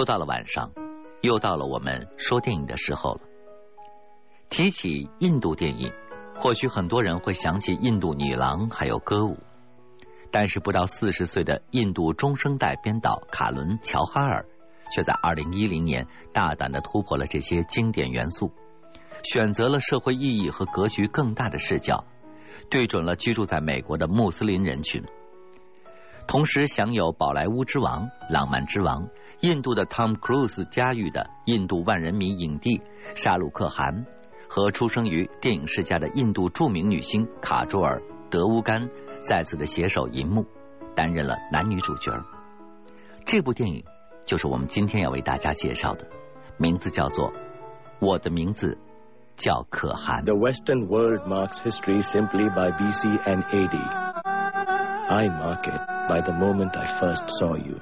又到了晚上，又到了我们说电影的时候了。提起印度电影，或许很多人会想起印度女郎还有歌舞，但是不到四十岁的印度中生代编导卡伦·乔哈尔，却在二零一零年大胆的突破了这些经典元素，选择了社会意义和格局更大的视角，对准了居住在美国的穆斯林人群。同时享有宝莱坞之王、浪漫之王、印度的汤姆·克鲁斯家誉的印度万人迷影帝沙鲁克汗和出生于电影世家的印度著名女星卡卓尔·德乌干再次的携手银幕，担任了男女主角。这部电影就是我们今天要为大家介绍的，名字叫做《我的名字叫可汗》。The Western world marks history simply by BC and AD. I mark it. by the moment I first saw you.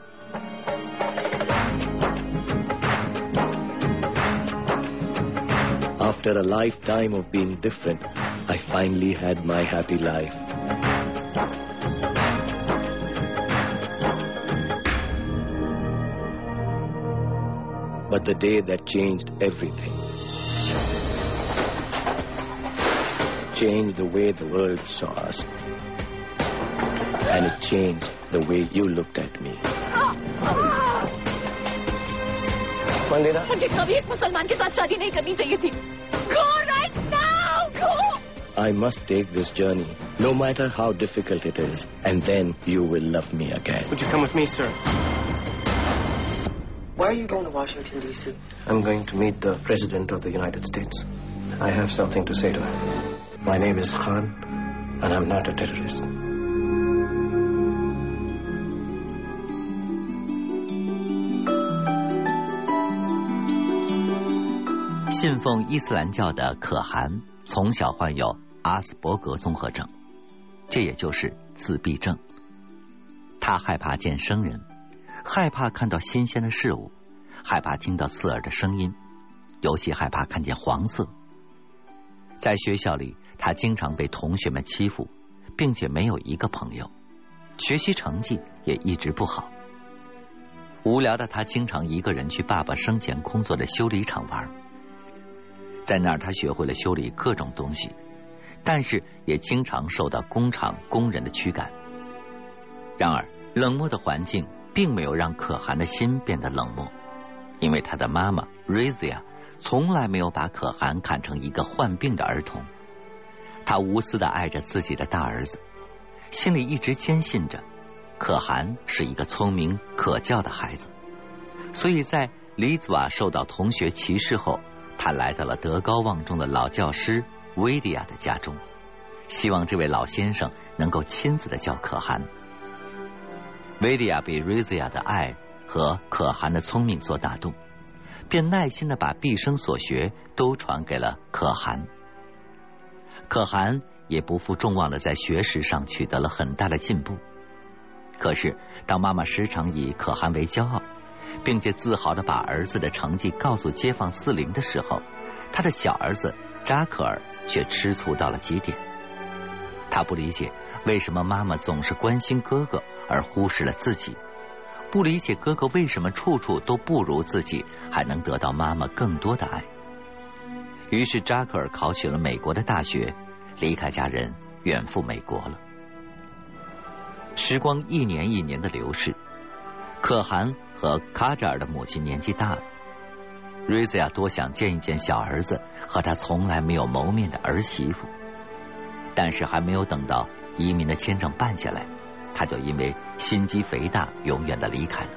After a lifetime of being different, I finally had my happy life. But the day that changed everything, changed the way the world saw us, and it changed the way you looked at me. Ah! Ah! मंदिरा मुझे कभी एक मुसलमान के साथ शादी नहीं करनी चाहिए थी Go right now! Go! I must take this journey, no matter how difficult it is, and then you will love me again. Would you come with me, sir? Why are you going to Washington, D.C.? I'm going to meet the President of the United States. I have something to say to him. My name is Khan, and I'm not a terrorist. 信奉伊斯兰教的可汗从小患有阿斯伯格综合症，这也就是自闭症。他害怕见生人，害怕看到新鲜的事物，害怕听到刺耳的声音，尤其害怕看见黄色。在学校里，他经常被同学们欺负，并且没有一个朋友，学习成绩也一直不好。无聊的他，经常一个人去爸爸生前工作的修理厂玩。在那儿，他学会了修理各种东西，但是也经常受到工厂工人的驱赶。然而，冷漠的环境并没有让可汗的心变得冷漠，因为他的妈妈 Razia 从来没有把可汗看成一个患病的儿童。他无私的爱着自己的大儿子，心里一直坚信着可汗是一个聪明可教的孩子。所以在李子瓦受到同学歧视后。他来到了德高望重的老教师维迪亚的家中，希望这位老先生能够亲自的教可汗。维迪亚被瑞兹亚的爱和可汗的聪明所打动，便耐心的把毕生所学都传给了可汗。可汗也不负众望的在学识上取得了很大的进步。可是，当妈妈时常以可汗为骄傲。并且自豪的把儿子的成绩告诉街坊四邻的时候，他的小儿子扎克尔却吃醋到了极点。他不理解为什么妈妈总是关心哥哥而忽视了自己，不理解哥哥为什么处处都不如自己，还能得到妈妈更多的爱。于是扎克尔考取了美国的大学，离开家人远赴美国了。时光一年一年的流逝。可汗和卡扎尔的母亲年纪大了，瑞兹亚多想见一见小儿子和他从来没有谋面的儿媳妇，但是还没有等到移民的签证办下来，他就因为心肌肥大永远的离开了。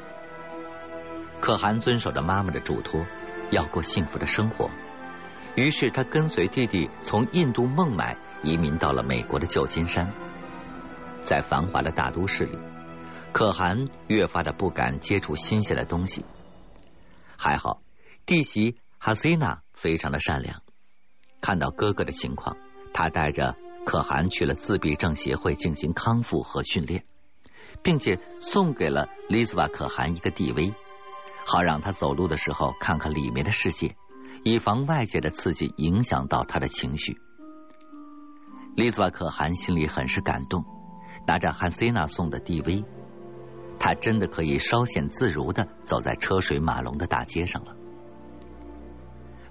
可汗遵守着妈妈的嘱托，要过幸福的生活，于是他跟随弟弟从印度孟买移民到了美国的旧金山，在繁华的大都市里。可汗越发的不敢接触新鲜的东西。还好，弟媳哈西娜非常的善良，看到哥哥的情况，他带着可汗去了自闭症协会进行康复和训练，并且送给了丽兹瓦可汗一个 DV，好让他走路的时候看看里面的世界，以防外界的刺激影响到他的情绪。丽兹瓦可汗心里很是感动，拿着汉塞娜送的 DV。他真的可以稍显自如的走在车水马龙的大街上了。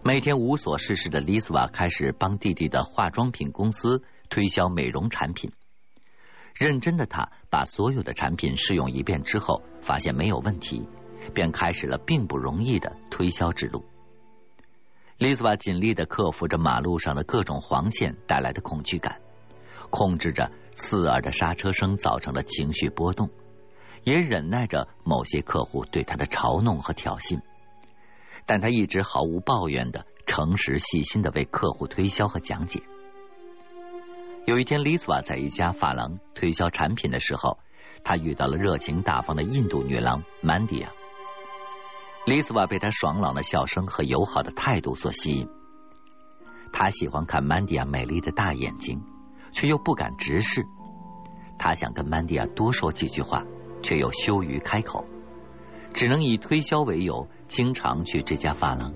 每天无所事事的丽斯瓦开始帮弟弟的化妆品公司推销美容产品。认真的他把所有的产品试用一遍之后，发现没有问题，便开始了并不容易的推销之路。丽斯瓦尽力的克服着马路上的各种黄线带来的恐惧感，控制着刺耳的刹车声造成的情绪波动，也忍耐着某些客户对他的嘲弄和挑衅。但他一直毫无抱怨的、诚实细心的为客户推销和讲解。有一天，丽斯瓦在一家发廊推销产品的时候，他遇到了热情大方的印度女郎曼迪亚。丽斯瓦被她爽朗的笑声和友好的态度所吸引。他喜欢看曼迪亚美丽的大眼睛，却又不敢直视。他想跟曼迪亚多说几句话，却又羞于开口，只能以推销为由，经常去这家发廊。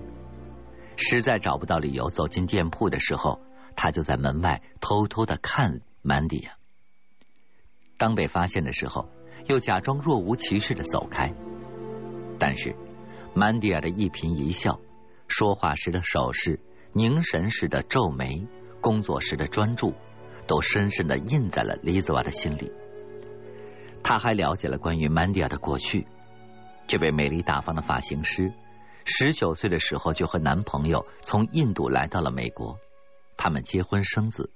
实在找不到理由走进店铺的时候。他就在门外偷偷的看曼迪亚，当被发现的时候，又假装若无其事的走开。但是曼迪亚的一颦一笑、说话时的手势、凝神时的皱眉、工作时的专注，都深深的印在了丽兹瓦的心里。他还了解了关于曼迪亚的过去。这位美丽大方的发型师，十九岁的时候就和男朋友从印度来到了美国。他们结婚生子，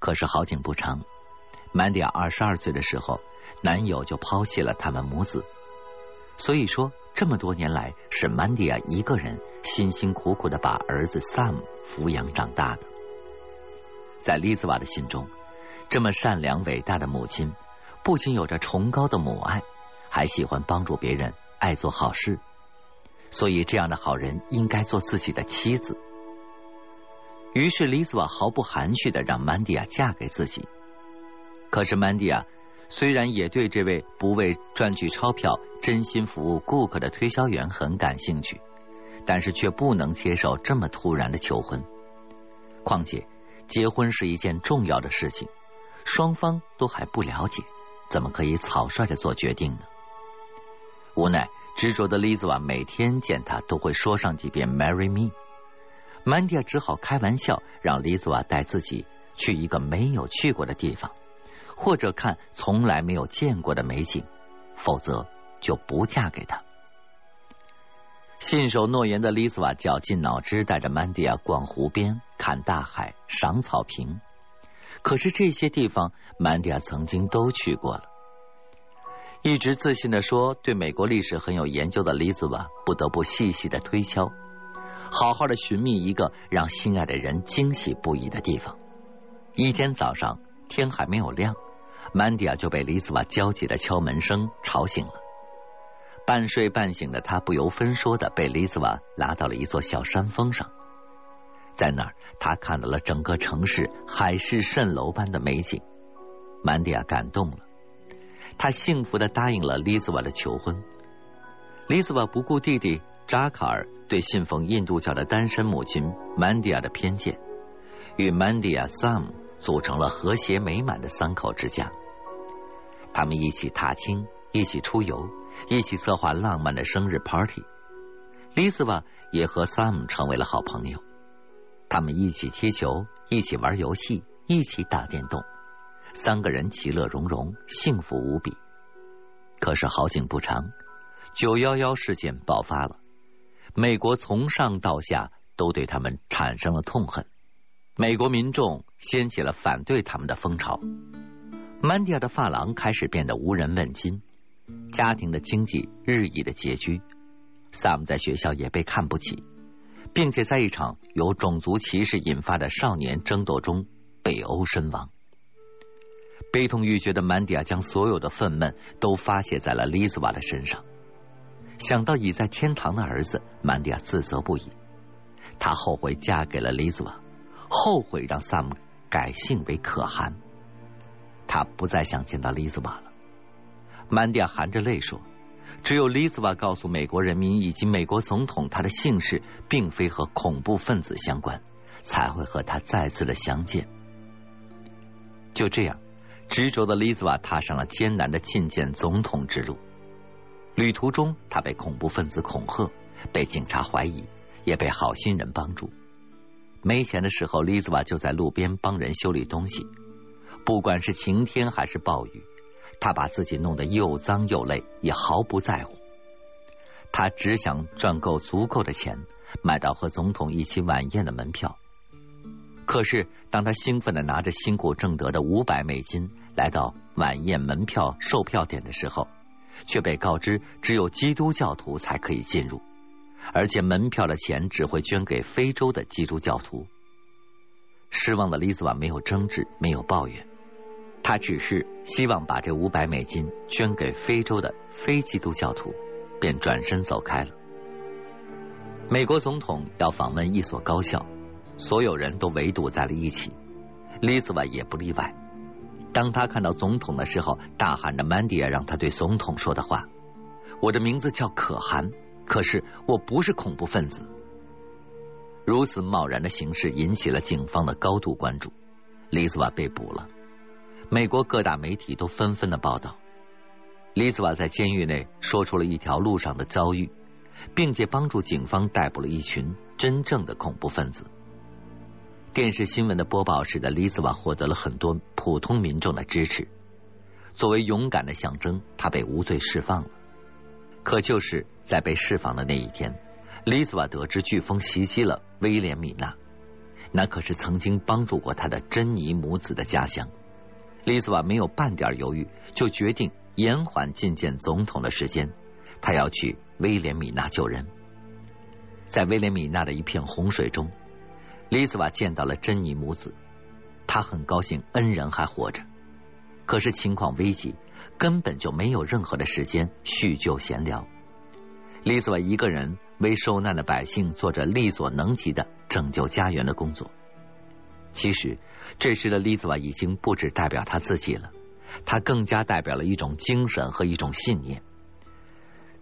可是好景不长，曼迪亚二十二岁的时候，男友就抛弃了他们母子。所以说，这么多年来是曼迪亚一个人辛辛苦苦的把儿子 Sam 抚养长大的。在丽兹瓦的心中，这么善良伟大的母亲，不仅有着崇高的母爱，还喜欢帮助别人，爱做好事。所以，这样的好人应该做自己的妻子。于是，丽斯瓦毫不含蓄的让曼迪亚嫁给自己。可是，曼迪亚虽然也对这位不为赚取钞票、真心服务顾客的推销员很感兴趣，但是却不能接受这么突然的求婚。况且，结婚是一件重要的事情，双方都还不了解，怎么可以草率的做决定呢？无奈，执着的丽兹瓦每天见他都会说上几遍 “Marry me”。曼迪亚只好开玩笑，让丽兹瓦带自己去一个没有去过的地方，或者看从来没有见过的美景，否则就不嫁给他。信守诺言的丽兹瓦绞尽脑汁带着曼迪亚逛湖边、看大海、赏草坪。可是这些地方，曼迪亚曾经都去过了。一直自信的说对美国历史很有研究的丽兹瓦，不得不细细的推敲。好好的寻觅一个让心爱的人惊喜不已的地方。一天早上，天还没有亮，曼迪亚就被丽兹瓦焦急的敲门声吵醒了。半睡半醒的他不由分说的被丽兹瓦拉到了一座小山峰上，在那儿，他看到了整个城市海市蜃楼般的美景。曼迪亚感动了，他幸福的答应了丽兹瓦的求婚。丽兹瓦不顾弟弟扎卡尔。对信奉印度教的单身母亲曼迪亚的偏见，与曼迪亚、Sam 组成了和谐美满的三口之家。他们一起踏青，一起出游，一起策划浪漫的生日 party。丽斯瓦也和 Sam 成为了好朋友。他们一起踢球，一起玩游戏，一起打电动，三个人其乐融融，幸福无比。可是好景不长，九幺幺事件爆发了。美国从上到下都对他们产生了痛恨，美国民众掀起了反对他们的风潮。曼迪亚的发廊开始变得无人问津，家庭的经济日益的拮据。萨姆在学校也被看不起，并且在一场由种族歧视引发的少年争斗中被殴身亡。悲痛欲绝的曼迪亚将所有的愤懑都发泄在了丽兹瓦的身上。想到已在天堂的儿子，曼迪亚自责不已。她后悔嫁给了丽兹瓦，后悔让萨姆改姓为可汗。她不再想见到丽兹瓦了。曼迪亚含着泪说：“只有丽兹瓦告诉美国人民以及美国总统，他的姓氏并非和恐怖分子相关，才会和他再次的相见。”就这样，执着的丽兹瓦踏上了艰难的觐见总统之路。旅途中，他被恐怖分子恐吓，被警察怀疑，也被好心人帮助。没钱的时候，丽兹瓦就在路边帮人修理东西。不管是晴天还是暴雨，他把自己弄得又脏又累，也毫不在乎。他只想赚够足够的钱，买到和总统一起晚宴的门票。可是，当他兴奋的拿着辛苦挣得的五百美金来到晚宴门票售票点的时候，却被告知只有基督教徒才可以进入。而且门票的钱只会捐给非洲的基督教徒。失望的丽兹瓦没有争执，没有抱怨，他只是希望把这五百美金捐给非洲的非基督教徒，便转身走开了。美国总统要访问一所高校，所有人都围堵在了一起，丽兹瓦也不例外。当他看到总统的时候，大喊着曼迪亚让他对总统说的话：“我的名字叫可汗。”可是我不是恐怖分子。如此贸然的行事引起了警方的高度关注。丽斯瓦被捕了，美国各大媒体都纷纷的报道。李斯瓦在监狱内说出了一条路上的遭遇，并且帮助警方逮捕了一群真正的恐怖分子。电视新闻的播报使得李斯瓦获得了很多普通民众的支持。作为勇敢的象征，他被无罪释放了。可就是在被释放的那一天，丽兹瓦得知飓风袭击了威廉米娜，那可是曾经帮助过他的珍妮母子的家乡。丽兹瓦没有半点犹豫，就决定延缓觐见总统的时间，他要去威廉米娜救人。在威廉米娜的一片洪水中，丽兹瓦见到了珍妮母子，他很高兴恩人还活着，可是情况危急。根本就没有任何的时间叙旧闲聊。丽兹瓦一个人为受难的百姓做着力所能及的拯救家园的工作。其实，这时的丽兹瓦已经不只代表他自己了，他更加代表了一种精神和一种信念。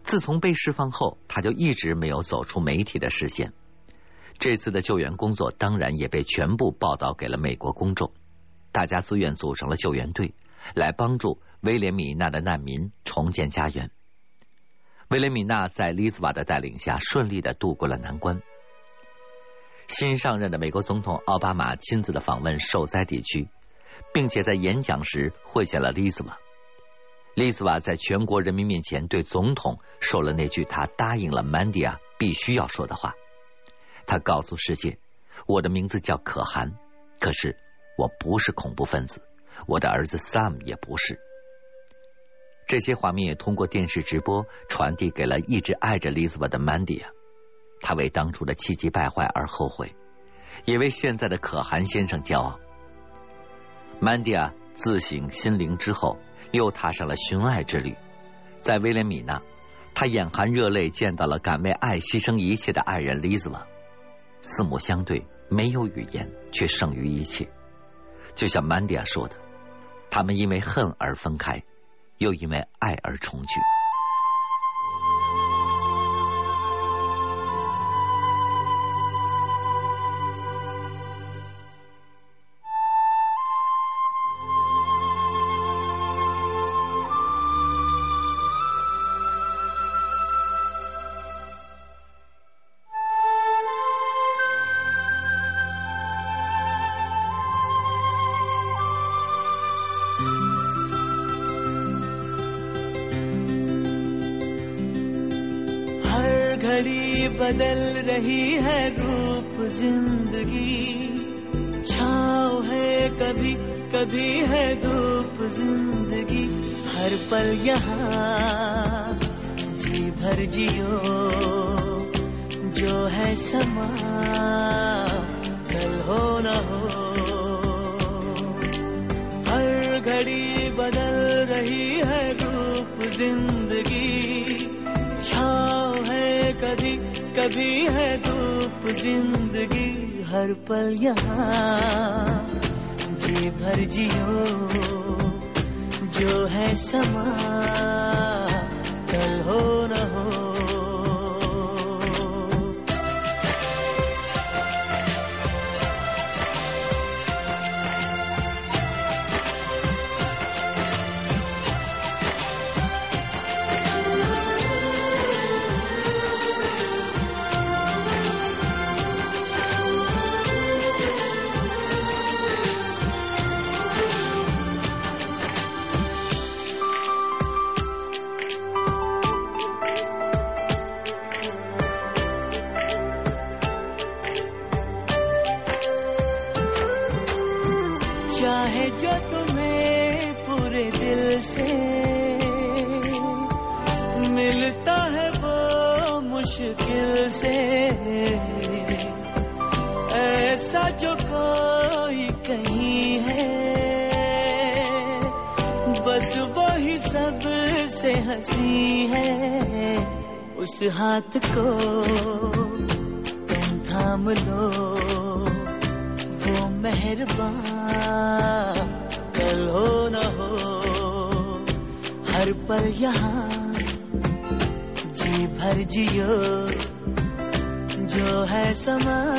自从被释放后，他就一直没有走出媒体的视线。这次的救援工作当然也被全部报道给了美国公众，大家自愿组成了救援队，来帮助。威廉米娜的难民重建家园。威廉米娜在丽兹瓦的带领下顺利的度过了难关。新上任的美国总统奥巴马亲自的访问受灾地区，并且在演讲时会见了丽兹瓦。丽兹瓦在全国人民面前对总统说了那句他答应了曼迪亚必须要说的话。他告诉世界：“我的名字叫可汗，可是我不是恐怖分子，我的儿子 Sam 也不是。”这些画面也通过电视直播传递给了一直爱着丽兹瓦的曼迪亚，他为当初的气急败坏而后悔，也为现在的可汗先生骄傲。曼迪亚自省心灵之后，又踏上了寻爱之旅。在威廉米纳，他眼含热泪见到了敢为爱牺牲一切的爱人丽兹瓦，四目相对，没有语言，却胜于一切。就像曼迪亚说的，他们因为恨而分开。又因为爱而重聚。बदल रही है रूप ज़िंदगी। छाव है कभी कभी है धूप ज़िंदगी। हर पल यहाँ, जी भर जियो। जो है समा, कल हो न हो। हर घड़ी बदल रही है रूप ज़िंदगी। छाव है कभी कभी है धूप ज़िंदगी, हर पल यहाँ। जी भर जियो, जो है समा, कल हो न हो। उस हाथ को तुम थाम लो। वो मेहरबान, कल हो न हो, हर पल यहाँ, जी भर जियो, जो है समा।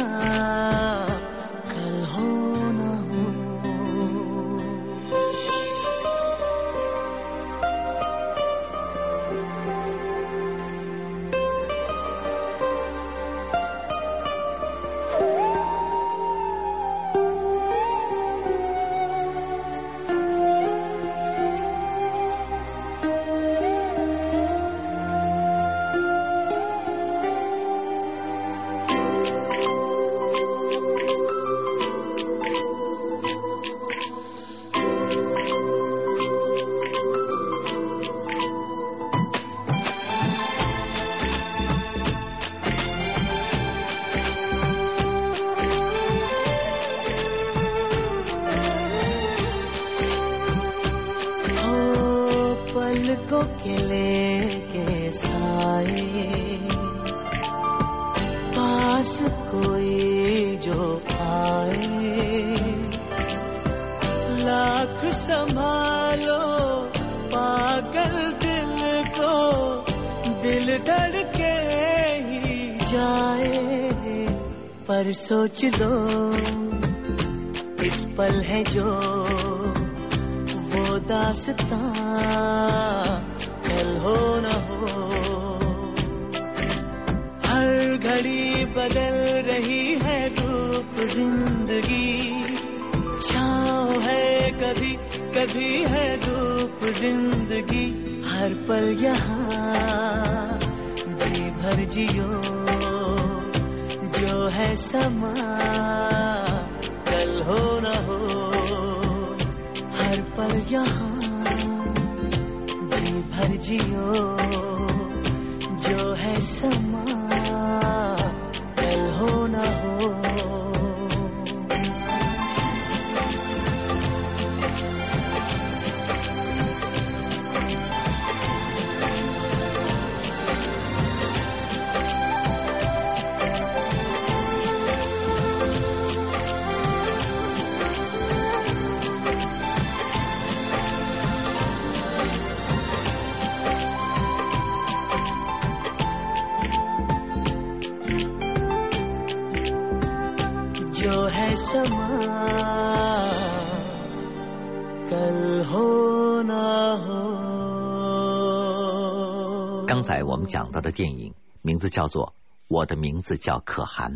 पलकों के लेके साए। पास कोई जो आए। लाख संभालो, पागल दिल को, दिल धड़के ही जाए। पर सोच लो, इस पल है जो दासता कल हो न हो। हर घड़ी बदल रही है रूप ज़िंदगी। छाँव है कभी कभी है धूप ज़िंदगी। हर पल यहाँ, जी भर जियो। जो है समा, कल हो न हो। हर पल यहाँ जी भर जियो जो है समा कल हो न हो। 讲到的电影名字叫做《我的名字叫可汗》。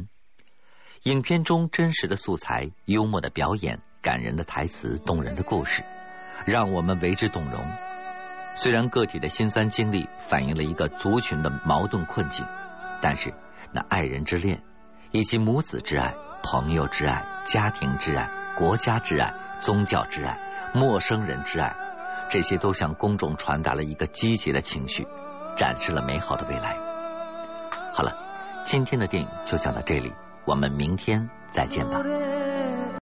影片中真实的素材、幽默的表演、感人的台词、动人的故事，让我们为之动容。虽然个体的辛酸经历反映了一个族群的矛盾困境，但是那爱人之恋，以及母子之爱、朋友之爱、家庭之爱、国家之爱、宗教之爱、陌生人之爱，这些都向公众传达了一个积极的情绪，展示了美好的未来。好了，今天的电影就讲到这里，我们明天再见吧。